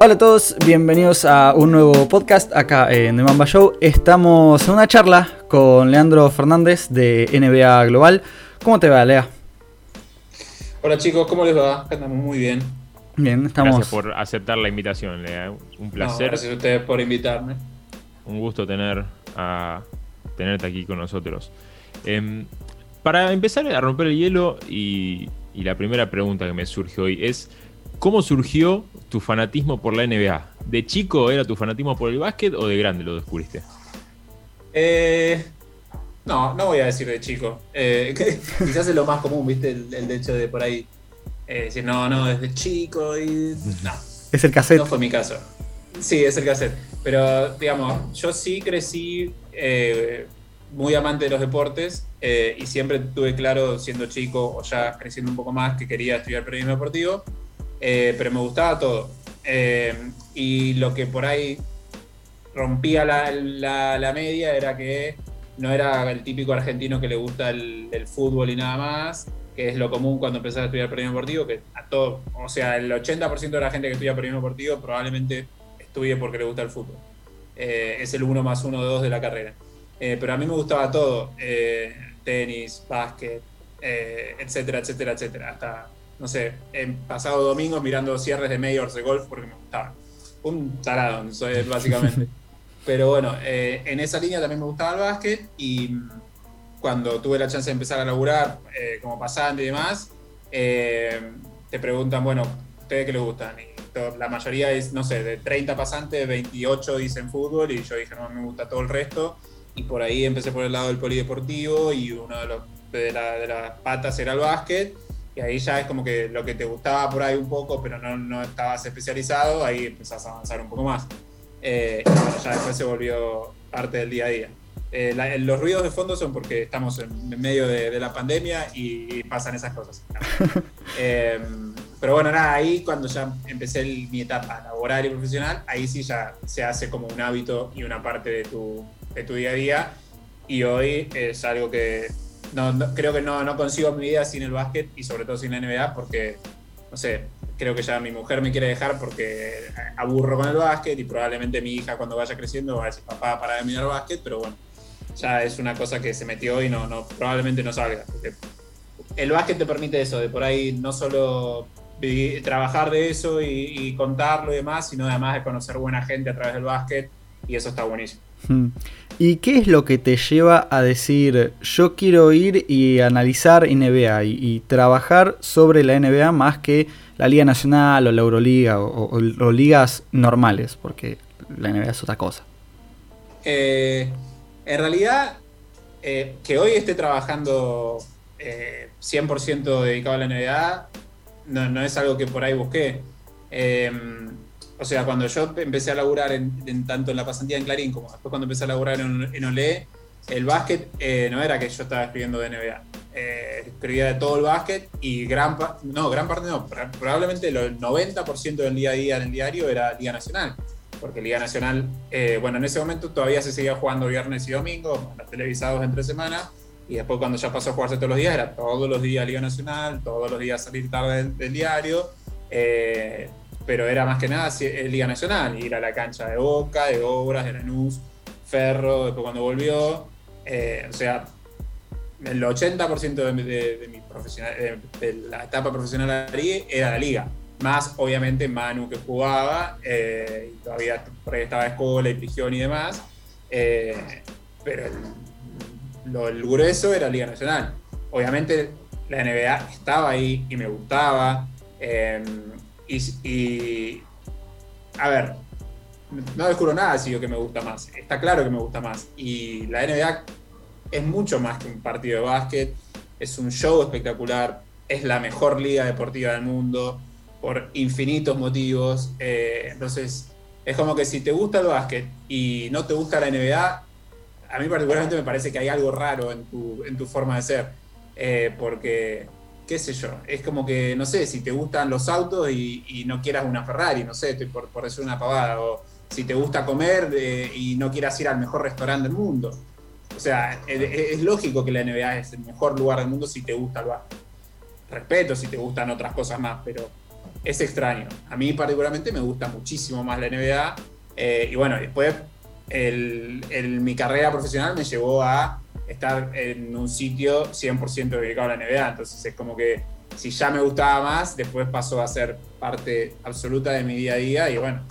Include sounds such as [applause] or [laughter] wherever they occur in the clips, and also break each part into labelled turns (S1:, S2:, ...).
S1: Hola a todos, bienvenidos a un nuevo podcast acá en The Mamba Show. Estamos en una charla con Leandro Fernández de NBA Global. ¿Cómo te va, Lea?
S2: Hola chicos, ¿cómo les va? Andamos muy bien.
S1: Bien, estamos.
S3: Gracias por aceptar la invitación, Lea. Un placer.
S2: gracias a ustedes por invitarme.
S3: Un gusto tener a, tenerte aquí con nosotros. Em, para empezar a romper el hielo y, y la primera pregunta que me surge hoy es, ¿cómo surgió tu fanatismo por la NBA? ¿De chico era tu fanatismo por el básquet o de grande lo descubriste?
S2: Eh, no, no voy a decir de chico. Eh, [laughs] quizás es lo más común, ¿viste? El, hecho de por ahí eh, decir, no, no, desde chico y. No.
S1: Es el cassette.
S2: No fue mi caso. Sí, es el cassette. Pero, digamos, yo sí crecí muy amante de los deportes y siempre tuve claro, siendo chico o ya creciendo un poco más, que quería estudiar periodismo deportivo. Pero me gustaba todo. y lo que por ahí rompía la, la, media era que no era el típico argentino que le gusta el, fútbol y nada más, que es lo común cuando empezás a estudiar periodismo deportivo, que a todo, o sea, el 80% de la gente que estudia periodismo deportivo probablemente estudie porque le gusta el fútbol. Eh, es el uno más uno de dos de la carrera. Eh, pero a mí me gustaba todo, eh, tenis, básquet, etcétera, etcétera, etcétera. Hasta, no sé, en pasado domingo mirando cierres de majors de golf porque me gustaba. Un tarado, soy básicamente. [laughs] Pero bueno, eh, en esa línea también me gustaba el básquet y cuando tuve la chance de empezar a laburar eh, como pasante y demás, eh, te preguntan, bueno, ¿ustedes qué les gustan? Y la mayoría es, no sé, de 30 pasantes, 28 dicen fútbol y yo dije, no, me gusta todo el resto. Y por ahí empecé por el lado del polideportivo y uno de, los, de, las patas era el básquet. Y ahí ya es como que lo que te gustaba por ahí un poco, pero no, no estabas especializado, ahí empezás a avanzar un poco más. Eh, y bueno, ya después se volvió parte del día a día. Eh, los ruidos de fondo son porque estamos en, medio de, la pandemia y, pasan esas cosas. [laughs] Em, pero bueno, nada, ahí cuando ya empecé mi etapa laboral y profesional, ahí sí ya se hace como un hábito y una parte de tu, de tu día a día. Y hoy es algo que no, creo que no, no consigo mi vida sin el básquet y sobre todo sin la NBA porque, no sé, creo que ya mi mujer me quiere dejar porque aburro con el básquet y probablemente mi hija cuando vaya creciendo va a decir papá para de mirar básquet, pero bueno, ya es una cosa que se metió y no, no probablemente no salga. el básquet te permite eso, de por ahí no solo trabajar de eso y, contarlo y demás, sino además de conocer buena gente a través del básquet y eso está buenísimo.
S1: Hmm. ¿Y qué es lo que te lleva a decir yo quiero ir y analizar NBA y trabajar sobre la NBA más que la Liga Nacional o la Euroliga o, ligas normales, porque la NBA es otra cosa.
S2: Eh, en realidad, eh, que hoy esté trabajando 100% eh, dedicado a la NBA no, es algo que por ahí busqué. O sea, cuando yo empecé a laburar tanto en la pasantía en Clarín como después cuando empecé a laburar en, en Olé, el básquet no era que yo estaba escribiendo de NBA eh, escribía de todo el básquet y gran, no, gran parte no, probablemente el 90% del día a día en el diario era Liga Nacional, porque Liga Nacional, eh, bueno, en ese momento todavía se seguía jugando viernes y domingo, los televisados entre semana, y después cuando ya pasó a jugarse todos los días, era todos los días Liga Nacional, todos los días salir tarde del, diario, eh, pero era más que nada Liga Nacional, ir a la cancha de Boca, de Obras, de Lanús, Ferro, después cuando volvió, o sea, el 80% de, de, mi profesional, de, la etapa profesional era la liga. Más, obviamente, Manu que jugaba, eh, y todavía por ahí estaba Escola y Prigión y demás. Eh, pero el, lo, el grueso era Liga Nacional. Obviamente, la NBA estaba ahí y me gustaba. Eh, y, a ver, no descubro nada si yo que me gusta más. Está claro que me gusta más. Y la NBA es mucho más que un partido de básquet, es un show espectacular, es la mejor liga deportiva del mundo por infinitos motivos. Eh, entonces, es como que si te gusta el básquet y no te gusta la NBA, a mí particularmente me parece que hay algo raro en tu, en tu forma de ser. Eh, porque, qué sé yo, es como que, no sé, si te gustan los autos y, no quieras una Ferrari, no sé, por, por decir una pavada, o si te gusta comer eh, y no quieras ir al mejor restaurante del mundo. O sea, es, lógico que la NBA es el mejor lugar del mundo si te gusta el básquet. Respeto si te gustan otras cosas más, pero es extraño. A mí particularmente me gusta muchísimo más la NBA. Eh, y bueno, después mi carrera profesional me llevó a estar en un sitio 100% dedicado a la NBA. Entonces es como que si ya me gustaba más, después pasó a ser parte absoluta de mi día a día. Y bueno,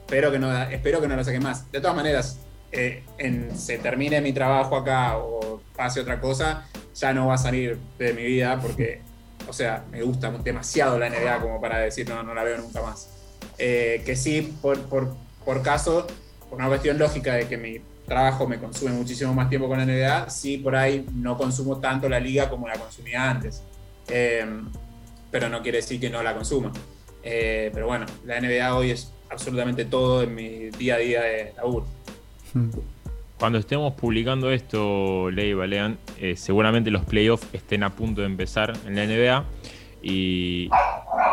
S2: espero que no, espero que no lo saque más. De todas maneras, eh, en, se termine mi trabajo acá o pase otra cosa, ya no va a salir de mi vida porque, o sea, me gusta demasiado la NBA como para decir no, no la veo nunca más. Eh, que sí, por, por, por caso, por una cuestión lógica de que mi trabajo me consume muchísimo más tiempo con la NBA, sí por ahí no consumo tanto la liga como la consumía antes. Eh, pero no quiere decir que no la consuma. Eh, pero bueno, la NBA hoy es absolutamente todo en mi día a día de laburo. [laughs]
S3: Cuando estemos publicando esto, Ley Balean, eh, seguramente los playoffs estén a punto de empezar en la NBA. ¿Y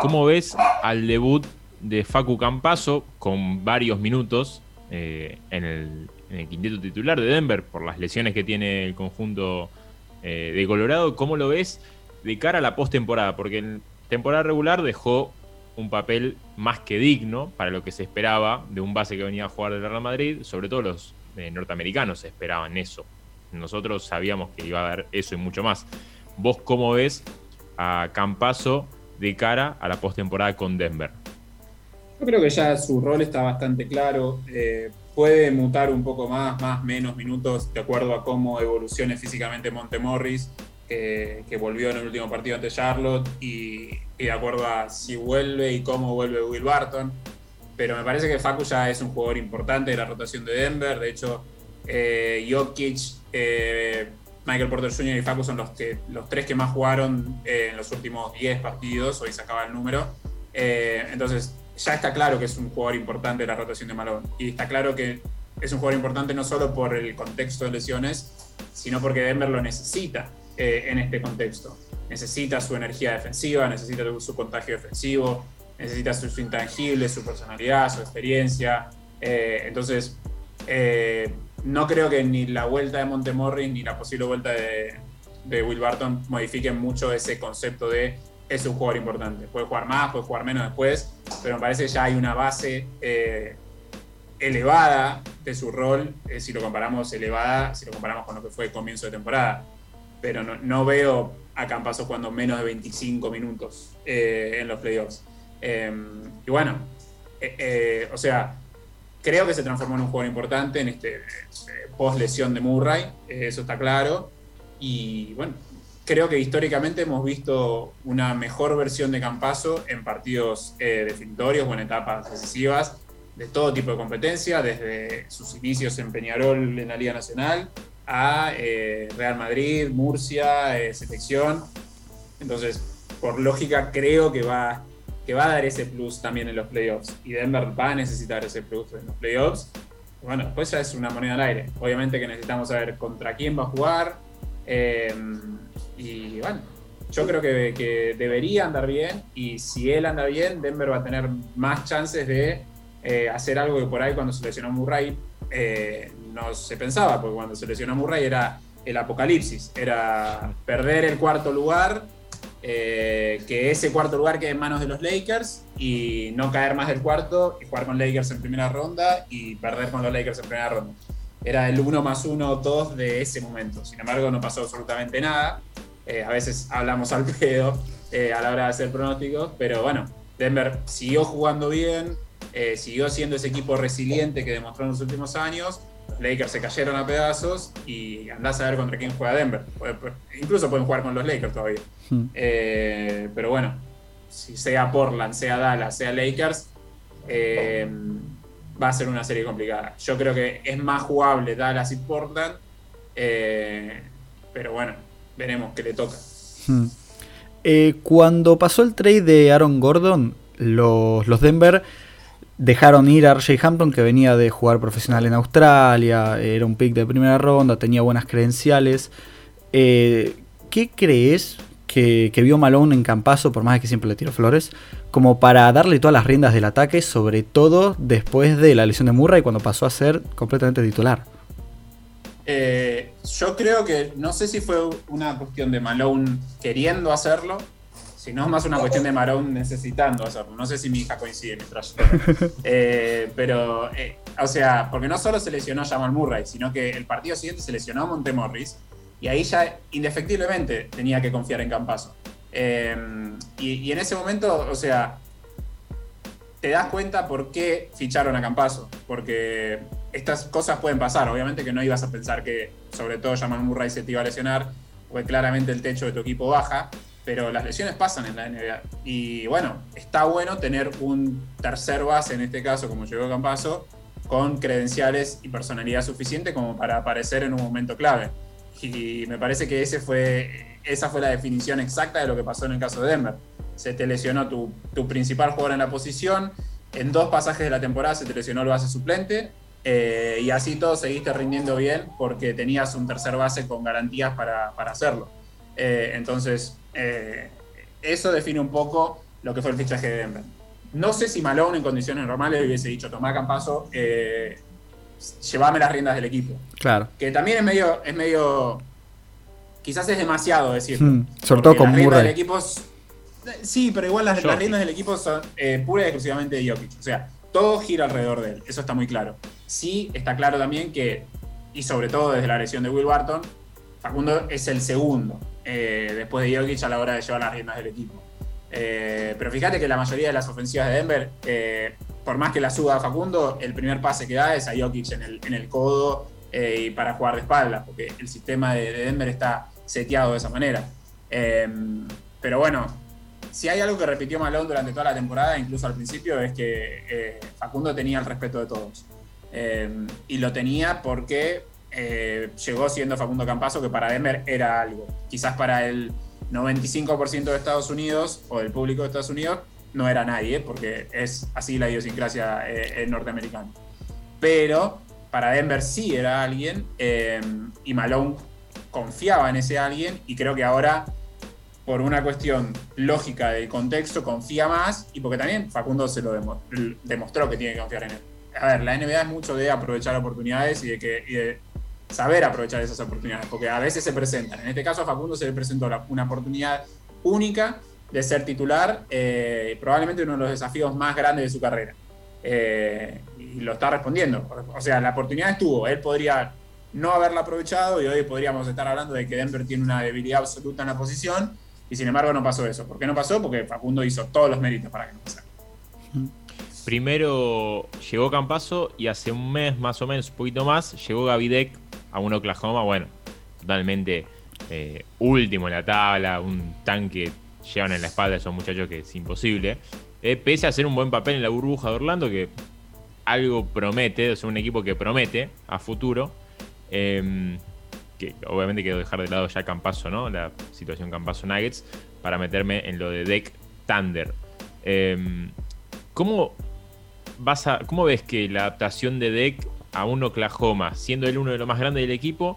S3: cómo ves al debut de Facu Campaso con varios minutos en el, en el quinteto titular de Denver por las lesiones que tiene el conjunto eh, de Colorado. ¿Cómo lo ves de cara a la postemporada? Porque en temporada regular dejó un papel más que digno para lo que se esperaba de un base que venía a jugar del Real Madrid, sobre todo los eh, norteamericanos esperaban eso. Nosotros sabíamos que iba a haber eso y mucho más. ¿Vos cómo ves a Campaso de cara a la postemporada con Denver?
S2: Yo creo que ya su rol está bastante claro. Eh, puede mutar un poco más, más, menos minutos, de acuerdo a cómo evolucione físicamente Montemorris, que, volvió en el último partido ante Charlotte, y, de acuerdo a si vuelve y cómo vuelve Will Barton. Pero me parece que Facu ya es un jugador importante de la rotación de Denver. De hecho, eh, Jokic, eh, Michael Porter Jr. y Facu son los, que, los tres que más jugaron en los últimos 10 partidos. Hoy se acaba el número. Eh, entonces, ya está claro que es un jugador importante la rotación de Malone. Y está claro que es un jugador importante no solo por el contexto de lesiones, sino porque Denver lo necesita eh, en este contexto. Necesita su energía defensiva, necesita su contagio defensivo, necesita sus intangibles, su personalidad, su experiencia. Eh, entonces, eh, no creo que ni la vuelta de Montemorri ni la posible vuelta de Will Barton modifiquen mucho ese concepto de es un jugador importante. Puede jugar más, puede jugar menos después, pero me parece que ya hay una base eh, elevada de su rol, eh, si lo comparamos elevada, si lo comparamos con lo que fue el comienzo de temporada. Pero no, veo a Campaso jugando menos de 25 minutos eh, en los playoffs. Em, y bueno, o sea, creo que se transformó en un jugador importante en este post lesión de Murray, eso está claro. Y bueno, creo que históricamente hemos visto una mejor versión de Campaso en partidos eh, definitorios o en etapas decisivas de todo tipo de competencia, desde sus inicios en Peñarol en la Liga Nacional a eh, Real Madrid, Murcia, eh, selección. Entonces, por lógica, creo que va, que va a dar ese plus también en los playoffs. Y Denver va a necesitar ese plus en los playoffs. Bueno, después ya es una moneda al aire. Obviamente que necesitamos saber contra quién va a jugar. Y bueno, yo creo que, debería andar bien y si él anda bien, Denver va a tener más chances de eh, hacer algo que por ahí cuando se lesionó Murray eh, no se pensaba, porque cuando se lesionó Murray era el apocalipsis, era perder el cuarto lugar, eh, que ese cuarto lugar quede en manos de los Lakers y no caer más del cuarto y jugar con Lakers en primera ronda y perder con los Lakers en primera ronda. Era el 1 más 1, 2 de ese momento. Sin embargo, no pasó absolutamente nada. Eh, a veces hablamos al pedo eh, a la hora de hacer pronósticos, pero bueno, Denver siguió jugando bien, eh, siguió siendo ese equipo resiliente que demostró en los últimos años. Los Lakers se cayeron a pedazos y andás a ver contra quién juega Denver. incluso pueden jugar con los Lakers todavía. Hmm. pero bueno, si sea Portland, sea Dallas, sea Lakers, va a ser una serie complicada. Yo creo que es más jugable Dallas y Portland, pero bueno, veremos qué le toca. Hmm.
S1: Eh, cuando pasó el trade de Aaron Gordon, los, los Denver dejaron ir a RJ Hampton, que venía de jugar profesional en Australia, era un pick de primera ronda, tenía buenas credenciales. Eh, ¿Qué crees que, vio Malone en Campaso, por más que siempre le tiró flores, como para darle todas las riendas del ataque, sobre todo después de la lesión de Murray, cuando pasó a ser completamente titular?
S2: Eh, yo creo que, no sé si fue una cuestión de Malone queriendo hacerlo, sino más una cuestión de Marón necesitando hacerlo. No sé si mi hija coincide mientras [laughs] eh, pero, eh, o sea, porque no solo se lesionó Jamal Murray, sino que el partido siguiente se lesionó a Montemorris y ahí ya indefectiblemente tenía que confiar en Campaso. Eh, y, y, en ese momento, o sea, te das cuenta por qué ficharon a Campaso, porque estas cosas pueden pasar. Obviamente que no ibas a pensar que, sobre todo, Jamal Murray se te iba a lesionar, porque claramente el techo de tu equipo baja pero las lesiones pasan en la NBA. Y bueno, está bueno tener un tercer base, en este caso, como llegó Campaso, con credenciales y personalidad suficiente como para aparecer en un momento clave. Y me parece que ese fue, esa fue la definición exacta de lo que pasó en el caso de Denver. Se te lesionó tu, tu principal jugador en la posición, en dos pasajes de la temporada se te lesionó el base suplente, eh, y así todo seguiste rindiendo bien porque tenías un tercer base con garantías para, para hacerlo. Eh, entonces, eh, eso define un poco lo que fue el fichaje de Denver. No sé si Malone en condiciones normales hubiese dicho, tomá Campaso, eh, llevame las riendas del equipo.
S1: Claro.
S2: Que también es medio, es medio, quizás es demasiado decir.
S1: Hmm, sobre todo con Murray.
S2: Del equipo sí, pero igual las, riendas del equipo son eh, pura y exclusivamente de Jokic. O sea, todo gira alrededor de él, eso está muy claro. Sí, está claro también que, y sobre todo desde la lesión de Will Barton, Facundo es el segundo. Eh, después de Jokic a la hora de llevar las riendas del equipo. Eh, pero fíjate que la mayoría de las ofensivas de Denver, eh, por más que la suba Facundo, el primer pase que da es a Jokic en el, en el codo y para jugar de espalda, porque el sistema de, Denver está seteado de esa manera. pero bueno, si hay algo que repitió Malone durante toda la temporada, incluso al principio, es que Facundo tenía el respeto de todos. y lo tenía porque eh, llegó siendo Facundo Campaso, que para Denver era algo. Quizás para el 95% de Estados Unidos o del público de Estados Unidos no era nadie, porque es así la idiosincrasia eh, norteamericana. Pero para Denver sí era alguien eh, y Malone confiaba en ese alguien y creo que ahora por una cuestión lógica del contexto confía más y porque también Facundo se lo demostró que tiene que confiar en él. A ver, la NBA es mucho de aprovechar oportunidades y de, saber aprovechar esas oportunidades, porque a veces se presentan. En este caso a Facundo se le presentó una oportunidad única de ser titular, eh, probablemente uno de los desafíos más grandes de su carrera. Eh, y lo está respondiendo. O sea, la oportunidad estuvo, él podría no haberla aprovechado y hoy podríamos estar hablando de que Denver tiene una debilidad absoluta en la posición y sin embargo no pasó eso. ¿Por qué no pasó? Porque Facundo hizo todos los méritos para que no pasara.
S3: Primero llegó Campaso y hace un mes más o menos, un poquito más, llegó Gavidec a un Oklahoma, bueno, totalmente eh, último en la tabla, un tanque llevan en la espalda esos muchachos que es imposible. Eh, pese a hacer un buen papel en la burbuja de Orlando, que algo promete, es un equipo que promete a futuro. Em, que obviamente quiero dejar de lado ya Campaso, ¿no? La situación Campaso Nuggets, para meterme en lo de Deck Thunder. Em, ¿cómo, vas a, ¿Cómo ves que la adaptación de Deck a un Oklahoma, siendo él uno de los más grandes del equipo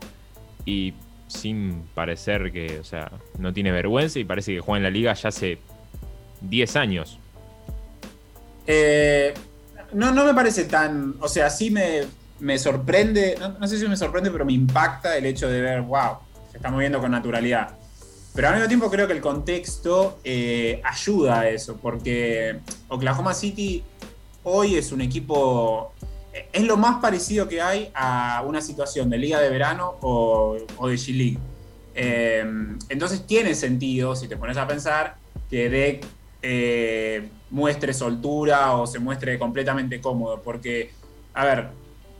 S3: y sin parecer que, o sea, no tiene vergüenza y parece que juega en la liga ya hace 10 años.
S2: Eh, no, no me parece tan, o sea, sí me, sorprende, no, sé si me sorprende, pero me impacta el hecho de ver, wow, se está moviendo con naturalidad. Pero al mismo tiempo creo que el contexto eh, ayuda a eso, porque Oklahoma City hoy es un equipo es lo más parecido que hay a una situación de liga de verano o, de G-League. Eh, entonces tiene sentido, si te pones a pensar, que Deck eh, muestre soltura o se muestre completamente cómodo, porque, a ver,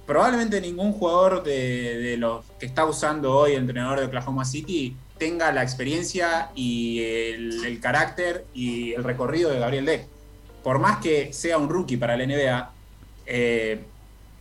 S2: probablemente ningún jugador de, los que está usando hoy el entrenador de Oklahoma City tenga la experiencia y el, carácter y el recorrido de Gabriel Deck. Por más que sea un rookie para la NBA, eh,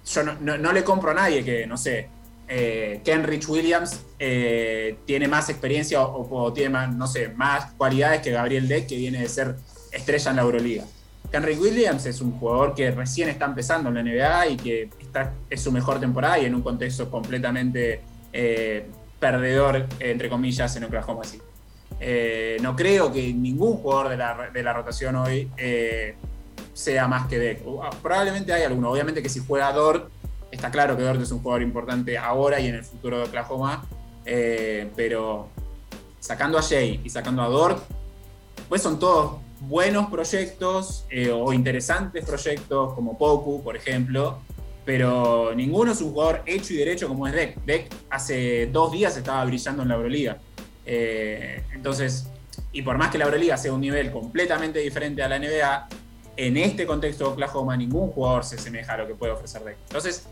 S2: yo no, le compro a nadie que, no sé, eh, Kenrich Williams eh, tiene más experiencia o, tiene más, no sé, más cualidades que Gabriel Deck, que viene de ser estrella en la Euroliga. Kenrich Williams es un jugador que recién está empezando en la NBA y que está, es su mejor temporada y en un contexto completamente eh, perdedor, entre comillas, en Oklahoma City. no creo que ningún jugador de la, de la rotación hoy sea más que Deck. Ah, probablemente hay alguno. Obviamente que si juega Dort, está claro que Dort es un jugador importante ahora y en el futuro de Oklahoma. Eh, pero sacando a Jay y sacando a Dort, después son todos buenos proyectos eh, o interesantes proyectos, como Poku, por ejemplo, pero ninguno es un jugador hecho y derecho como es Deck. Deck hace dos días estaba brillando en la Euroliga. Eh, entonces, y por más que la Euroliga sea un nivel completamente diferente a la NBA, en este contexto de Oklahoma ningún jugador se asemeja a lo que puede ofrecer Deck. Entonces,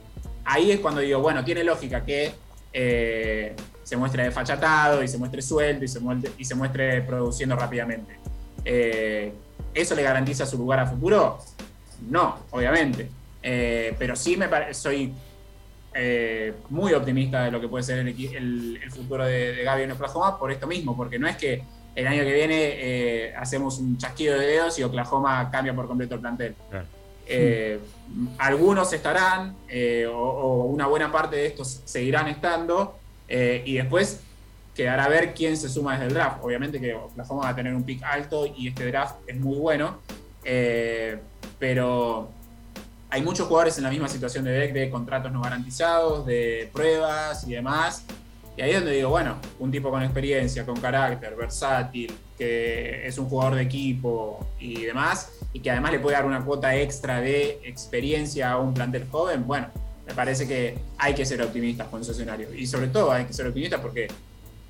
S2: ahí es cuando digo, bueno, tiene lógica que eh, se muestre desfachatado y se muestre suelto y se y se muestre produciendo rápidamente. Eh, ¿Eso le garantiza su lugar a futuro? No, obviamente. Eh, pero sí me soy muy optimista de lo que puede ser el, futuro de, de Gaby en Oklahoma por esto mismo, porque no es que el año que viene hacemos un chasquido de dedos y Oklahoma cambia por completo el plantel. algunos estarán, o, una buena parte de estos seguirán estando, eh, y después quedará a ver quién se suma desde el draft. Obviamente que Oklahoma va a tener un pick alto y este draft es muy bueno. Eh, pero hay muchos jugadores en la misma situación de deck de contratos no garantizados, de pruebas y demás. Y ahí es donde digo, bueno, un tipo con experiencia, con carácter, versátil, que es un jugador de equipo y demás, y que además le puede dar una cuota extra de experiencia a un plantel joven, bueno, me parece que hay que ser optimistas con ese escenario. Y sobre todo hay que ser optimistas porque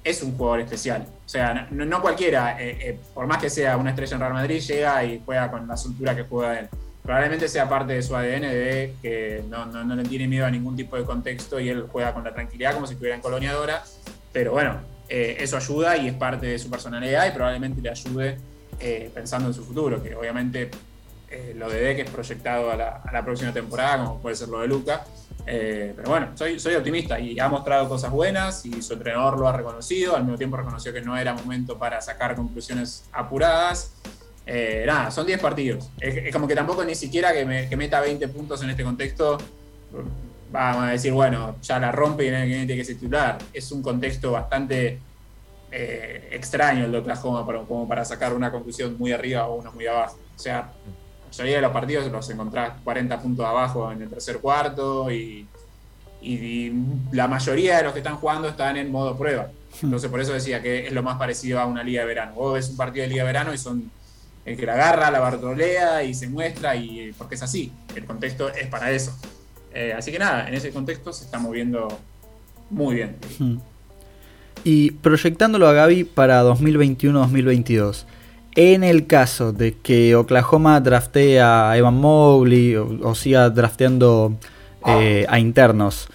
S2: es un jugador especial. O sea, no, cualquiera, eh, eh, por más que sea una estrella en Real Madrid, llega y juega con la soltura que juega él. Probablemente sea parte de su ADN de que no, no, le tiene miedo a ningún tipo de contexto y él juega con la tranquilidad como si estuviera en coloniadora. Pero bueno, eh, eso ayuda y es parte de su personalidad y probablemente le ayude pensando en su futuro, que obviamente lo de Deck es proyectado a la, a la, próxima temporada, como puede ser lo de Luca. Eh, pero bueno, soy, soy optimista y ha mostrado cosas buenas y su entrenador lo ha reconocido, al mismo tiempo reconoció que no era momento para sacar conclusiones apuradas. Eh, nada, son 10 partidos. Es, como que tampoco ni siquiera que, me, que, meta 20 puntos en este contexto, vamos a decir, bueno, ya la rompe y tiene que ser titular. Es un contexto bastante eh, extraño el de Oklahoma como para sacar una conclusión muy arriba o una muy abajo. O sea, mayoría de los partidos los encontrás 40 puntos abajo en el tercer cuarto y, la mayoría de los que están jugando están en modo prueba. Hmm. Entonces por eso decía que es lo más parecido a una liga de verano. Vos ves un partido de liga de verano y son el que la agarra, la bartolea y se muestra y porque es así. El contexto es para eso. Eh, así que nada, en ese contexto se está moviendo muy bien. Hmm.
S1: Y proyectándolo a Gaby para 2021-2022. En el caso de que Oklahoma draftee a Evan Mobley o, siga drafteando eh, a internos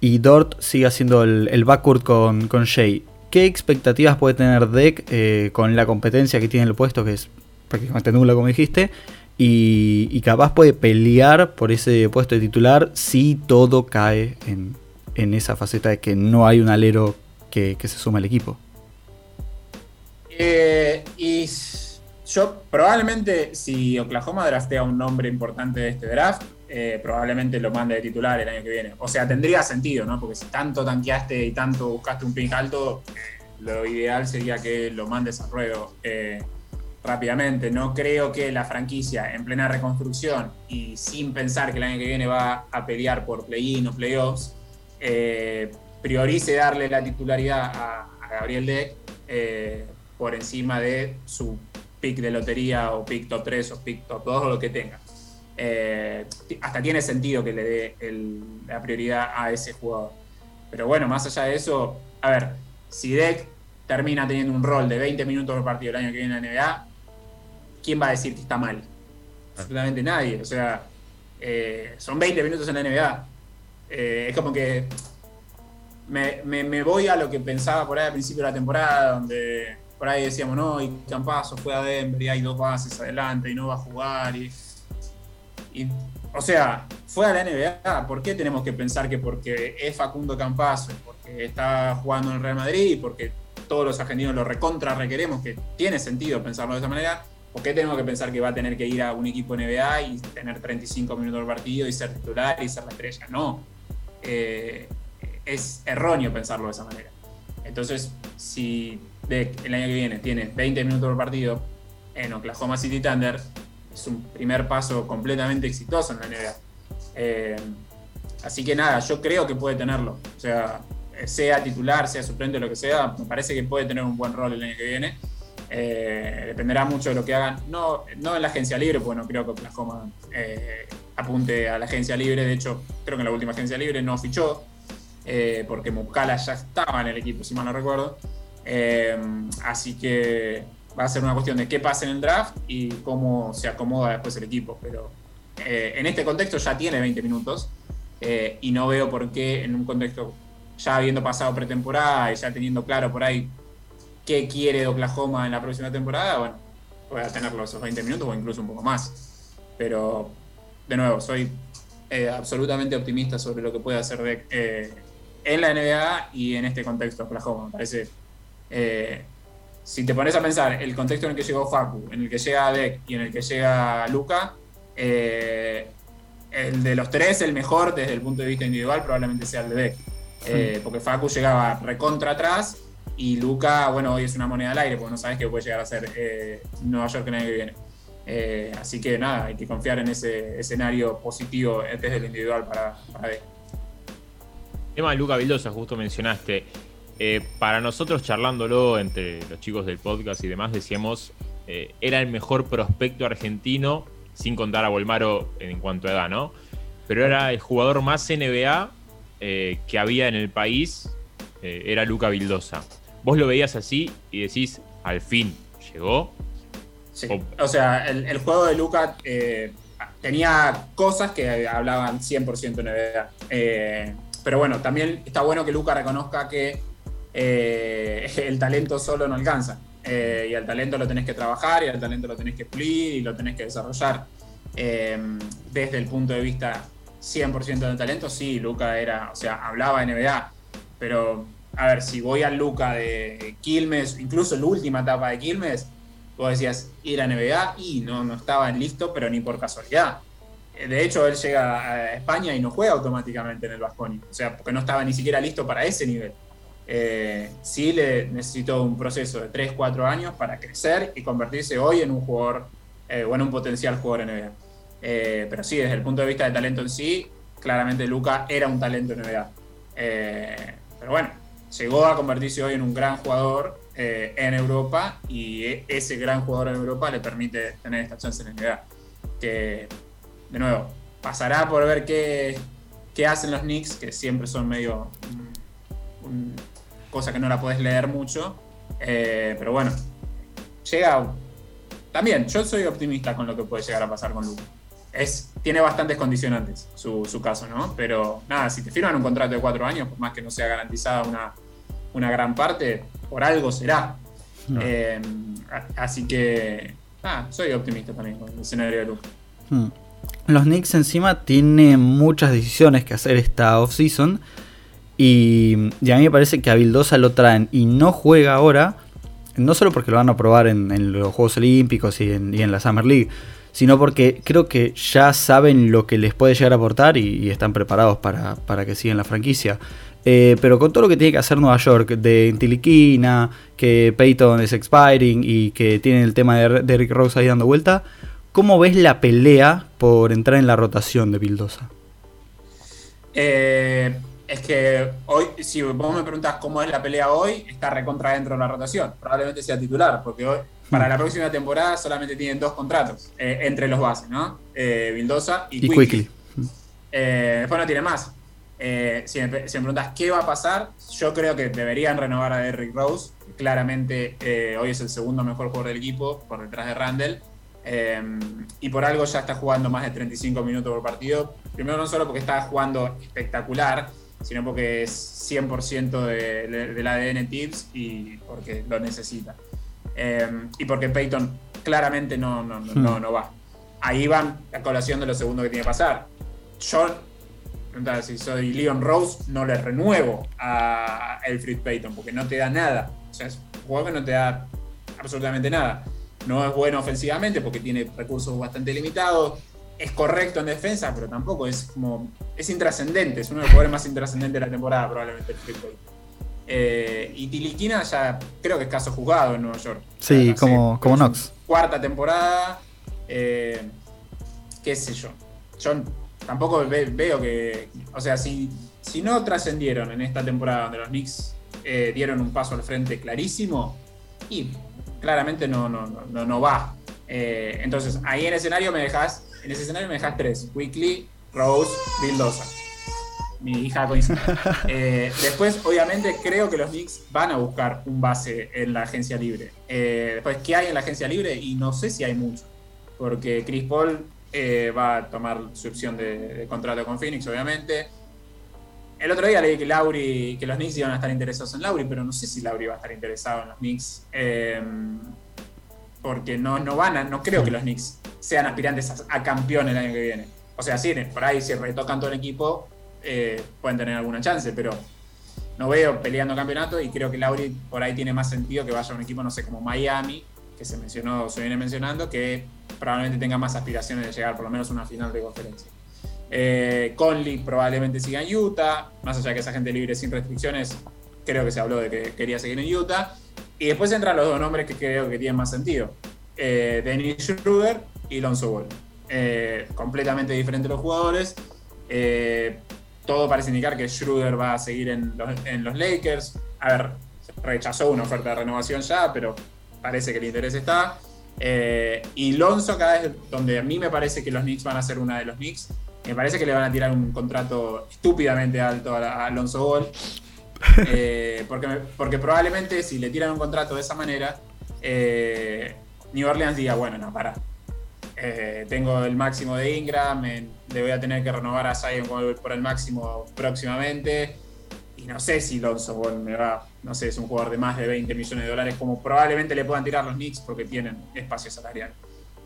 S1: y Dort siga haciendo el, el backcourt con, Shea, ¿qué expectativas puede tener Deck eh, con la competencia que tiene el puesto, que es prácticamente nula, como dijiste? Y, capaz puede pelear por ese puesto de titular si todo cae en, esa faceta de que no hay un alero que se suma al equipo.
S2: Eh, y yo probablemente, si Oklahoma draftea un nombre importante de este draft, eh, probablemente lo mande de titular el año que viene. O sea, tendría sentido, ¿no? Porque si tanto tanqueaste y tanto buscaste un pick alto, lo ideal sería que lo mandes a ruedo eh, rápidamente. No creo que la franquicia en plena reconstrucción y sin pensar que el año que viene va a pelear por play-in o playoffs, priorice darle la titularidad a, a Gabriel Deck por encima de su pick de lotería o pick top 3 o pick top 2 o lo que tenga. Eh, hasta tiene sentido que le dé la prioridad a ese jugador. Pero bueno, más allá de eso, a ver, si Deck termina teniendo un rol de 20 minutos por partido el año que viene en la NBA, ¿quién va a decir que está mal? Absolutamente nadie. O sea, eh, son 20 minutos en la NBA. Eh, es como que me, me, voy a lo que pensaba por ahí al principio de la temporada, donde por ahí decíamos, no, y Campazo fue a Denver y hay dos bases adelante y no va a jugar. Y, o sea, fue a la NBA. ¿Por qué tenemos que pensar que porque es Facundo Campazo, porque está jugando en el Real Madrid y porque todos los argentinos lo recontra requeremos, que tiene sentido pensarlo de esa manera? ¿Por qué tenemos que pensar que va a tener que ir a un equipo NBA y tener 35 minutos del partido y ser titular y ser la estrella? No. Eh, es erróneo pensarlo de esa manera. Entonces, si el año que viene tiene 20 minutos por partido en Oklahoma City Thunder, es un primer paso completamente exitoso en la NBA. Eh, así que nada, yo creo que puede tenerlo. O sea, sea titular, sea suplente, lo que sea, me parece que puede tener un buen rol el año que viene. Eh, dependerá mucho de lo que hagan, no, no en la agencia libre, porque no creo que Oklahoma eh, apunte a la agencia libre, de hecho creo que en la última agencia libre no fichó, eh, porque Mukala ya estaba en el equipo, si mal no recuerdo. Así que va a ser una cuestión de qué pasa en el draft y cómo se acomoda después el equipo, pero en este contexto ya tiene 20 minutos y no veo por qué en un contexto ya habiendo pasado pretemporada y ya teniendo claro por ahí qué quiere Oklahoma en la próxima temporada, bueno, voy a tenerlo esos 20 minutos o incluso un poco más. Pero, de nuevo, soy eh, absolutamente optimista sobre lo que puede hacer eh, en la NBA y en este contexto Oklahoma. Me parece, eh, si te pones a pensar el contexto en el que llegó Facu, en el que llega Deck y en el que llega Luca, el de los tres, el mejor desde el punto de vista individual, probablemente sea el de Deck. porque Facu llegaba recontra atrás y Luca, bueno, hoy es una moneda al aire, porque no sabes qué puede llegar a ser eh, Nueva York el año que viene. Eh, así que nada, hay que confiar en ese escenario positivo desde el individual para, para él.
S3: Tema de Luca Vildosa, justo mencionaste. Eh, para nosotros, charlándolo entre los chicos del podcast y demás, decíamos, era el mejor prospecto argentino, sin contar a Volmaro en cuanto a edad, ¿no? Pero era el jugador más NBA que había en el país, era Luca Vildosa vos lo veías así y decís, al fin, llegó.
S2: Sí. O, sea, el, juego de Luca eh, tenía cosas que hablaban 100% NBA. Eh, pero bueno, también está bueno que Luca reconozca que eh, el talento solo no alcanza. y el talento lo tenés que trabajar, y el talento lo tenés que pulir y lo tenés que desarrollar. desde el punto de vista 100% del talento, sí, Luca era, o sea, hablaba NBA, pero a ver, si voy al Luca de Quilmes, incluso la última etapa de Quilmes, vos decías ir a NBA y no, no estaba listo, pero ni por casualidad. De hecho, él llega a España y no juega automáticamente en el Vasconi, o sea, porque no estaba ni siquiera listo para ese nivel. Eh, sí le necesitó un proceso de 3, 4 años para crecer y convertirse hoy en un jugador, eh, o en un potencial jugador NBA. Eh, pero sí, desde el punto de vista de talento en sí, claramente Luca era un talento en NBA. pero bueno, llegó a convertirse hoy en un gran jugador eh, en Europa y ese gran jugador en Europa le permite tener esta chance en NBA. Que, de nuevo, pasará por ver qué, qué hacen los Knicks, que siempre son medio. Mm, cosa que no la puedes leer mucho. Eh, pero bueno, llega. También, yo soy optimista con lo que puede llegar a pasar con Luke. Es, tiene bastantes condicionantes su, su, caso, ¿no? Pero nada, si te firman un contrato de cuatro años, por más que no sea garantizada una, una gran parte, por algo será. Eh, así que, ah, soy optimista también con el escenario de Luca.
S1: Hmm. Los Knicks encima tienen muchas decisiones que hacer esta offseason. Y, a mí me parece que a Vildosa lo traen y no juega ahora. No solo porque lo van a probar en, los Juegos Olímpicos y en, la Summer League, sino porque creo que ya saben lo que les puede llegar a aportar y, están preparados para, para que sigan la franquicia. Eh, pero con todo lo que tiene que hacer Nueva York, de Intiliquina, que Peyton es expiring y que tiene el tema de, de Rick Rose ahí dando vuelta, ¿cómo ves la pelea por entrar en la rotación de Bildosa?
S2: Eh, es que hoy, si vos me preguntas cómo es la pelea hoy, está recontra dentro de la rotación. Probablemente sea titular, porque hoy, para la próxima temporada solamente tienen dos contratos eh, entre los bases, ¿no? Bildosa y, y Quickly. después no tiene más. Eh, si, me, preguntas qué va a pasar, yo creo que deberían renovar a Derrick Rose. Claramente eh, hoy es el segundo mejor jugador del equipo, por detrás de Randall. Eh, y por algo ya está jugando más de 35 minutos por partido. Primero no solo porque está jugando espectacular, sino porque es 100% de, del ADN Tips y porque lo necesita. y porque Peyton claramente no, no, no, no, va. Ahí van la colación de lo segundo que tiene que pasar. Yo si soy Leon Rose, no le renuevo a Elfrid Payton porque no te da nada. O sea, es un jugador que no te da absolutamente nada. No es bueno ofensivamente porque tiene recursos bastante limitados. Es correcto en defensa, pero tampoco es como. Es intrascendente. Es uno de los jugadores más intrascendentes de la temporada, probablemente, Payton. Eh, y Tiliquina ya creo que es caso jugado en Nueva York.
S1: Sí, como, como Knox.
S2: Cuarta temporada. Eh, qué sé yo. Yo tampoco veo que, o sea, si, si no trascendieron en esta temporada donde los Knicks eh, dieron un paso al frente clarísimo, y claramente no, no, no, no va. Eh, entonces, ahí en escenario me dejas, en ese escenario me dejas tres: Weekly, Rose, Vildosa. Mi hija coincide. [laughs] Eh, después, obviamente, creo que los Knicks van a buscar un base en la agencia libre. Eh, después, ¿qué hay en la agencia libre? Y no sé si hay mucho. Porque Chris Paul va a tomar su opción de, contrato con Phoenix, obviamente. El otro día leí que Lauri, que los Knicks iban a estar interesados en Lauri, pero no sé si Lauri va a estar interesado en los Knicks porque no, no van a, no creo que los Knicks sean aspirantes a, campeón el año que viene. O sea, sí, por ahí si retocan todo el equipo, eh, pueden tener alguna chance, pero no veo peleando campeonato y creo que Lauri por ahí tiene más sentido que vaya a un equipo, no sé, como Miami, que se mencionó, se viene mencionando, que probablemente tenga más aspiraciones de llegar por lo menos a una final de conferencia. Eh, Conley probablemente siga en Utah, más allá de que esa gente libre sin restricciones, creo que se habló de que quería seguir en Utah. Y después entran los dos nombres que creo que tienen más sentido. Eh, Dennis Schroeder y Lonzo Ball. Eh, completamente diferentes los jugadores. Eh, todo parece indicar que Schroeder va a seguir en los, Lakers. A ver, rechazó una oferta de renovación ya, pero parece que el interés está. y Lonzo, cada vez donde a mí me parece que los Knicks van a ser una de los Knicks, me parece que le van a tirar un contrato estúpidamente alto a, a Alonso Ball. [laughs] Eh, porque, porque probablemente si le tiran un contrato de esa manera, eh, New Orleans diga, bueno, no, para. Eh, tengo el máximo de Ingram, le voy a tener que renovar a Zion por el máximo próximamente. Y no sé si Lonzo me va, no sé, es un jugador de más de 20 millones de dólares, como probablemente le puedan tirar los Knicks porque tienen espacio salarial.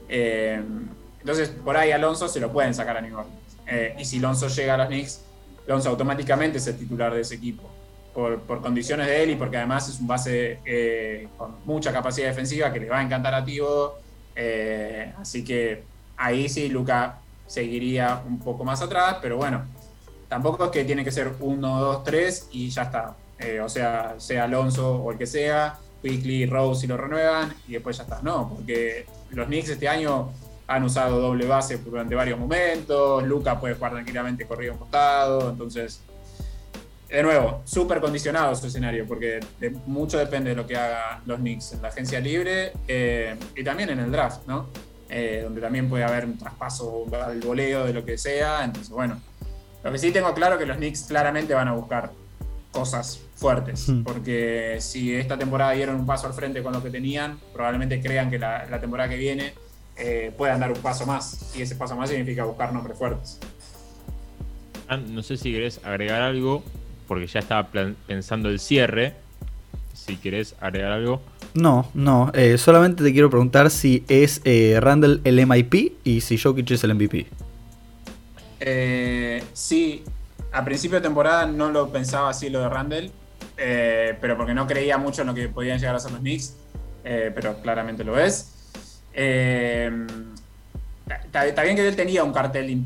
S2: entonces, por ahí Alonso se lo pueden sacar a New Orleans. y si Lonzo llega a los Knicks, Lonzo automáticamente es el titular de ese equipo por, condiciones de él y porque además es un base eh, con mucha capacidad defensiva que le va a encantar a Tibo. Eh, así que ahí sí Luca seguiría un poco más atrás, pero bueno, tampoco es que tiene que ser 1, 2, 3 y ya está. Eh, o sea, sea Alonso o el que sea, Quickly, Rose y lo renuevan y después ya está. No, porque los Knicks este año han usado doble base durante varios momentos, Luca puede jugar tranquilamente corrido en entonces de nuevo, súper condicionado su escenario, porque mucho depende de lo que hagan los Knicks en la agencia libre eh, y también en el draft, ¿no? Eh, donde también puede haber un traspaso al voleo de lo que sea. Entonces, bueno, lo que sí tengo claro es que los Knicks claramente van a buscar cosas fuertes, hmm. porque si esta temporada dieron un paso al frente con lo que tenían, probablemente crean que la, temporada que viene eh, puedan dar un paso más, y ese paso más significa buscar nombres fuertes.
S3: No sé si querés agregar algo porque ya estaba pensando el cierre. Si querés agregar algo.
S1: No, no. Eh, solamente te quiero preguntar si es eh, Randall el MIP y si Jokic es el MVP.
S2: Eh, sí, a principio de temporada no lo pensaba así lo de Randall, pero porque no creía mucho en lo que podían llegar a ser los Knicks, pero claramente lo es. Está bien que él tenía un cartel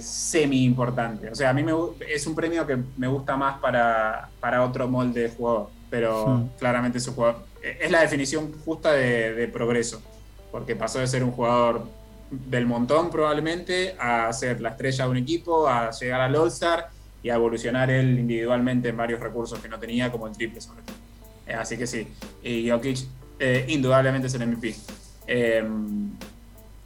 S2: semi importante. O sea, a mí me, es un premio que me gusta más para, para otro molde de jugador, pero claramente su jugador es la definición justa de, progreso, porque pasó de ser un jugador del montón probablemente a ser la estrella de un equipo, a llegar al All-Star y a evolucionar él individualmente en varios recursos que no tenía, como el triple sobre todo. Eh, así que sí, y Jokic eh, indudablemente es el MVP.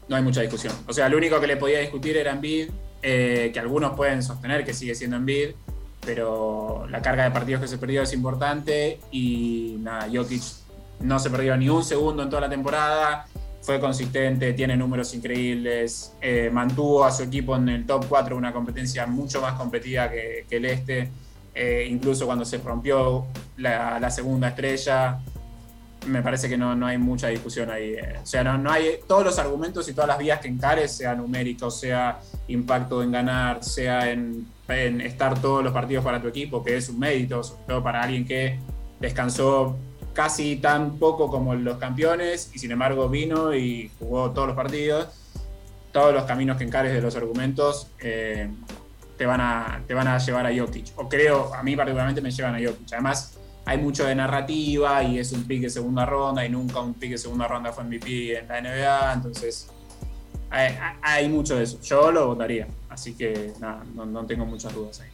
S2: No hay mucha discusión. O sea, lo único que le podía discutir era Embiid, eh, que algunos pueden sostener que sigue siendo Embiid, pero la carga de partidos que se perdió es importante y nada, Jokic no se perdió ni un segundo en toda la temporada, fue consistente, tiene números increíbles, eh, mantuvo a su equipo en el top 4, una competencia mucho más competida que, el este, eh, incluso cuando se rompió la, la segunda estrella, me parece que no, no hay mucha discusión ahí. Eh. O sea, no, no, hay todos los argumentos y todas las vías que encares, sea numérico, sea impacto en ganar, sea en, estar todos los partidos para tu equipo, que es un mérito, sobre todo para alguien que descansó casi tan poco como los campeones y sin embargo vino y jugó todos los partidos. Todos los caminos que encares de los argumentos eh, te, van a, te van a llevar a Jokic. O creo, a mí particularmente me llevan a Jokic. Además, hay mucho de narrativa y es un pick de segunda ronda y nunca un pick de segunda ronda fue MVP en la NBA, entonces hay, mucho de eso. Yo lo votaría, así que nada, no, tengo muchas dudas ahí.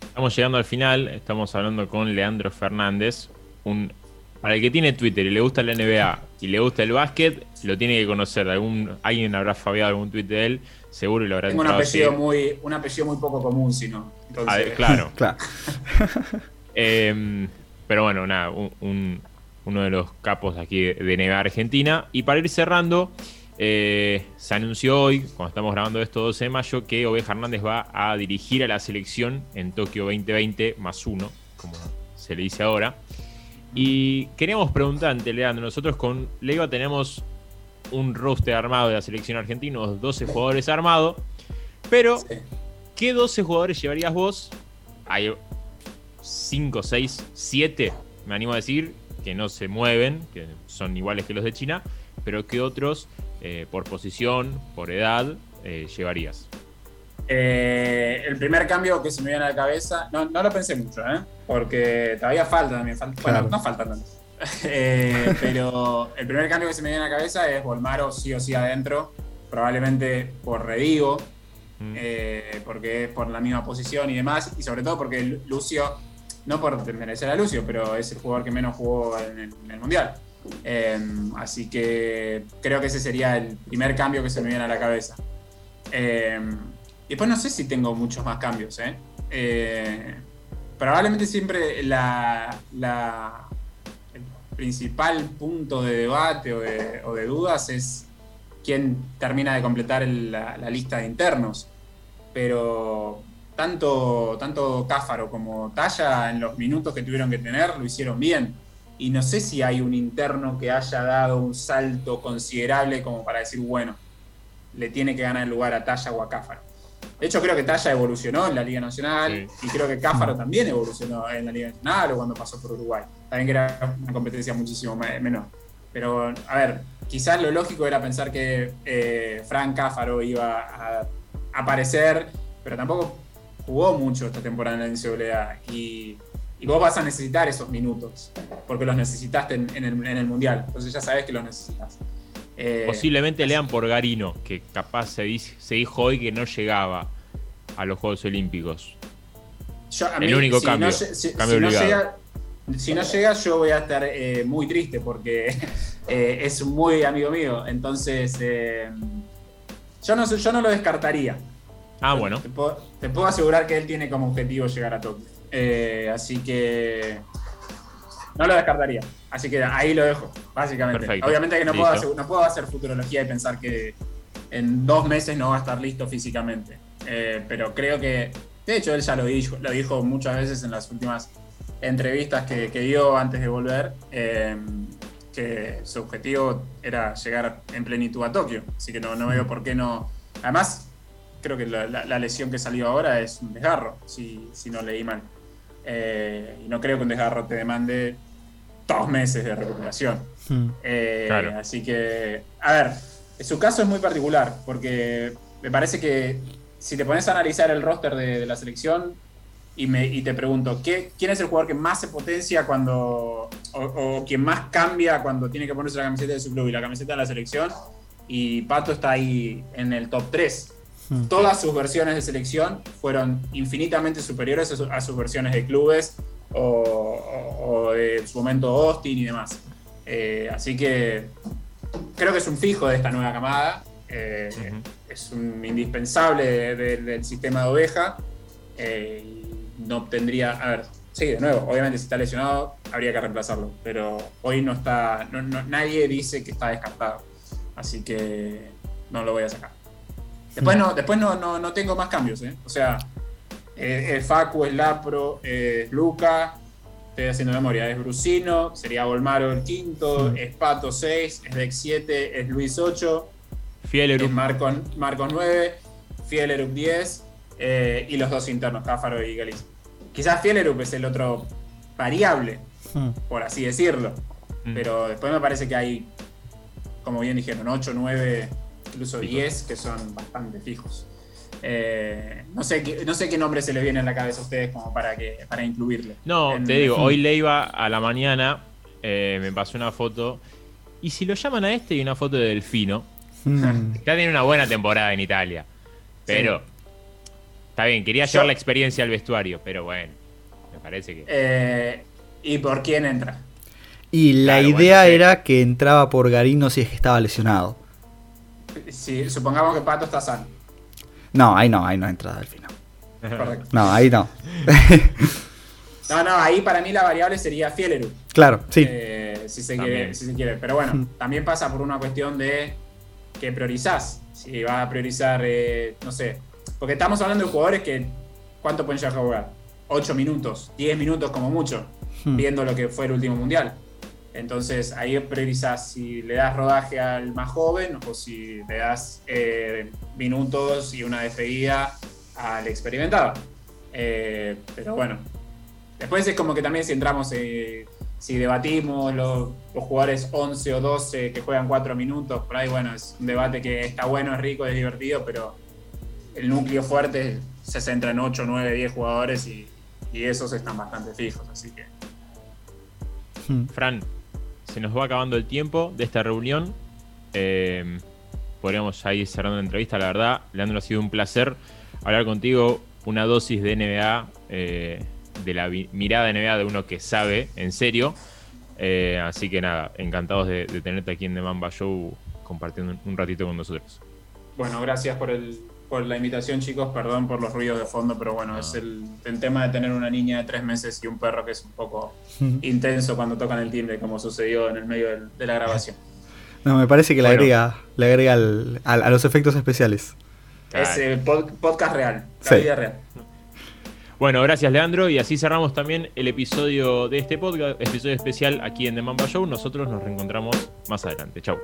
S3: Estamos llegando al final, estamos hablando con Leandro Fernández, un para el que tiene Twitter y le gusta la NBA y le gusta el básquet, lo tiene que conocer. Algún, alguien habrá fabiado algún tweet de él, seguro y lo habrá
S2: Tengo un apellido,
S3: así.
S2: muy, un apellido muy poco común, si no. Entonces,
S3: A ver, claro. [laughs]
S1: Claro. [laughs]
S3: Eh, pero bueno, nada, un- un- uno de los capos aquí de NBA Argentina. Y para ir cerrando, eh, se anunció hoy, cuando estamos grabando esto 12 de mayo, que Oveja Hernández va a dirigir a la selección en Tokio 2020 más uno, como se le dice ahora. Y queríamos preguntarte, Leandro, nosotros con Leiva tenemos un roster armado de la selección argentina, unos 12 jugadores armados, pero
S2: Sí.
S3: ¿qué 12 jugadores llevarías vos? Hay 5, 6, 7, me animo a decir, que no se mueven, que son iguales que los de China, pero ¿qué otros eh, por posición, por edad, eh, llevarías?
S2: Eh, el primer cambio que se me viene a la cabeza, no, no lo pensé mucho, ¿eh? porque todavía falta también. falta-
S1: Claro.
S2: Bueno, no faltan tantos. [laughs] Eh, pero el primer cambio que se me viene a la cabeza es Volmaro sí o sí adentro, probablemente por Redigo,
S3: Mm.
S2: eh, porque es por la misma posición y demás, y sobre todo porque Lu- Lucio, no por desmerecer a Lucio, pero es el jugador que menos jugó en el, Mundial. Eh, así que creo que ese sería el primer cambio que se me viene a la cabeza. Eh, y después no sé si tengo muchos más cambios. ¿eh? Eh, probablemente siempre la, el principal punto de debate o de, dudas es quién termina de completar la lista de internos. Pero tanto, tanto Cáfaro como Talla en los minutos que tuvieron que tener lo hicieron bien. Y no sé si hay un interno que haya dado un salto considerable como para decir, bueno, le tiene que ganar el lugar a Talla o a Cáfaro. De hecho, creo que Talla evolucionó en la Liga Nacional y creo que Cáfaro también evolucionó en la Liga Nacional o cuando pasó por Uruguay. También que era una competencia muchísimo me- menor. Pero, a ver, quizás lo lógico era pensar que eh, Frank Cáfaro iba a aparecer, pero tampoco jugó mucho esta temporada en la NCAA. Y, y vos vas a necesitar esos minutos, porque los necesitaste en, en el, en el Mundial. Entonces ya sabes que los necesitas. Eh,
S3: Posiblemente lean por Garino, que capaz se, dice- se dijo hoy que no llegaba a los Juegos Olímpicos.
S2: Yo- a
S3: El único cambio,
S2: si,
S3: cambio
S2: si no llega, si no llega, yo voy a estar eh, muy triste porque [laughs] eh, es muy amigo mío. Entonces, eh, yo, no, yo no lo descartaría.
S3: Ah, bueno.
S2: Te puedo, te puedo asegurar que él tiene como objetivo llegar a Tokio. Eh, así que no lo descartaría. Así que ahí lo dejo, básicamente.
S3: Perfecto.
S2: Obviamente que no puedo, hacer, no puedo hacer futurología y pensar que en dos meses no va a estar listo físicamente. Eh, pero creo que, de hecho, él ya lo dijo, lo dijo muchas veces en las últimas entrevistas que, que dio antes de volver, eh, que su objetivo era llegar en plenitud a Tokio. Así que no, no veo por qué no. Además, creo que la, la- la lesión que salió ahora es un desgarro, si, si no leí mal. Eh, y no creo que un desgarro te demande dos meses de recuperación.
S1: Hmm.
S2: Eh,
S3: Claro.
S2: Así que, a ver, su caso es muy particular, porque me parece que si te pones a analizar el roster de, de la selección y, me, y te pregunto, ¿qué, ¿quién es el jugador que más se potencia cuando, o, o quien más cambia cuando tiene que ponerse la camiseta de su club y la camiseta de la selección? Y Pato está ahí en el top 3.
S1: Hmm.
S2: Todas sus versiones de selección fueron infinitamente superiores a, su- a sus versiones de clubes o, o- o de su momento Austin y demás. Eh, así que creo que es un fijo de esta nueva camada. Eh. Es un indispensable de- de- del sistema de oveja. eh, y no tendría. A ver, sí, de nuevo, obviamente si está lesionado habría que reemplazarlo. Pero hoy no está. no- no- nadie dice que está descartado. Así que no lo voy a sacar. Después no, después no, no, no tengo más cambios, ¿eh? O sea, eh, es Facu, es Lapro, es Luca, estoy haciendo memoria, es Brusino, sería Volmaro el quinto, es Pato 6, es Dex 7, es Luis 8,
S3: Fieleru.
S2: es Marcos, Marcos 9, Fielerup 10 eh, y los dos internos, Cáfaro y Galicia. Quizás Fielerup es el otro variable,
S1: Hmm.
S2: por así decirlo,
S3: Mm.
S2: pero después me parece que hay, como bien dijeron, 8, 9, incluso
S3: Fijos.
S2: 10 que son bastante fijos. Eh, no, sé qué, no sé qué nombre se les viene a la cabeza a ustedes como para, que, para incluirle.
S3: No,
S2: En-
S3: te digo, hoy Leiva a la mañana eh, me pasó una foto. Y si lo llaman a este y una foto de Delfino,
S1: Hmm. [laughs]
S3: ya tiene una buena temporada en Italia. Pero está bien, quería
S2: Yo-
S3: llevar la experiencia al vestuario, pero bueno, me parece que.
S2: Eh, ¿Y por quién entra?
S1: Y la
S2: Claro,
S1: idea
S2: bueno, sí.
S1: era que entraba por Garino si es que estaba lesionado.
S2: Si supongamos que Pato está sano.
S1: No, ahí no, ahí no entra Delfino.
S2: Correcto.
S1: No, ahí no. [laughs]
S2: No, no, ahí para mí la variable sería Fieleru.
S1: claro, sí.
S2: eh, si, se quiere, si se quiere. Pero bueno, también pasa por una cuestión de que priorizás. Si vas a priorizar, eh, no sé. Porque estamos hablando de jugadores que. ¿Cuánto pueden llegar a jugar? 8 minutos, 10 minutos como mucho,
S1: Hmm.
S2: viendo lo que fue el último mundial. Entonces ahí priorizás si le das rodaje al más joven o si le das eh, minutos y una despedida al experimentado. Eh, pero bueno, después es como que también si entramos, eh, si debatimos los, los jugadores 11 o 12 que juegan 4 minutos, por ahí bueno, es un debate que está bueno, es rico, es divertido, pero el núcleo fuerte se centra en 8, 9, 10 jugadores y, y esos están bastante fijos, así que...
S1: Hmm.
S3: Fran, se nos va acabando el tiempo de esta reunión. Eh, podríamos ya ir cerrando la entrevista, la verdad. Leandro, ha sido un placer hablar contigo. Una dosis de NBA, eh, de la mirada de NBA de uno que sabe, en serio. Eh, así que nada, encantados de, de tenerte aquí en The Mamba Show compartiendo un ratito con nosotros.
S2: Bueno, gracias por, el, por la invitación, chicos. Perdón por los ruidos de fondo, pero bueno,
S3: No.
S2: es el, el tema de tener una niña de tres meses y un perro que es un poco [laughs] intenso cuando tocan el timbre, como sucedió en el medio del- de la grabación. [laughs]
S1: No, me parece que le
S3: Bueno.
S1: agrega, le agrega al- al- a los efectos especiales.
S2: Es el pod- podcast real, la
S1: Sí.
S2: vida real.
S3: Bueno, gracias Leandro. Y así cerramos también el episodio de este podcast, episodio especial aquí en The Mamba Show. Nosotros nos reencontramos más adelante. Chau.